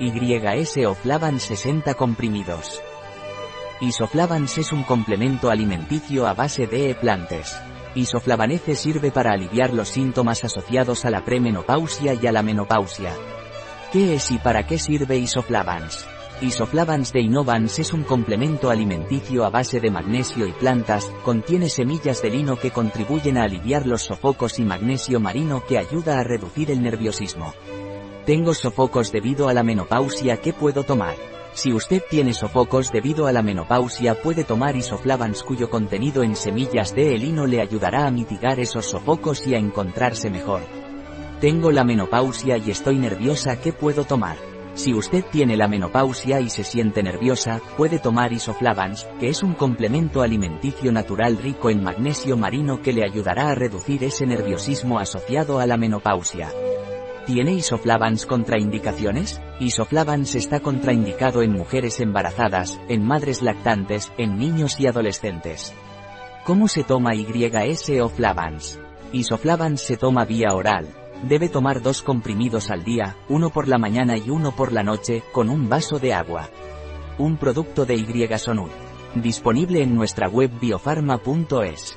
YS Oflavans 60 comprimidos. Isoflavans es un complemento alimenticio a base de E-plantes. Isoflavanece sirve para aliviar los síntomas asociados a la premenopausia y a la menopausia. ¿Qué es y para qué sirve Isoflavans? Isoflavans de Innovans es un complemento alimenticio a base de magnesio y plantas, contiene semillas de lino que contribuyen a aliviar los sofocos y magnesio marino que ayuda a reducir el nerviosismo. Tengo sofocos debido a la menopausia, ¿qué puedo tomar? Si usted tiene sofocos debido a la menopausia puede tomar isoflavans cuyo contenido en semillas de helino le ayudará a mitigar esos sofocos y a encontrarse mejor. Tengo la menopausia y estoy nerviosa, ¿qué puedo tomar? Si usted tiene la menopausia y se siente nerviosa, puede tomar isoflavans, que es un complemento alimenticio natural rico en magnesio marino que le ayudará a reducir ese nerviosismo asociado a la menopausia. ¿Tiene isoflavans contraindicaciones? Isoflavans está contraindicado en mujeres embarazadas, en madres lactantes, en niños y adolescentes. ¿Cómo se toma YS o Flavans? Isoflavans se toma vía oral. Debe tomar dos comprimidos al día, uno por la mañana y uno por la noche, con un vaso de agua. Un producto de Y Disponible en nuestra web biofarma.es.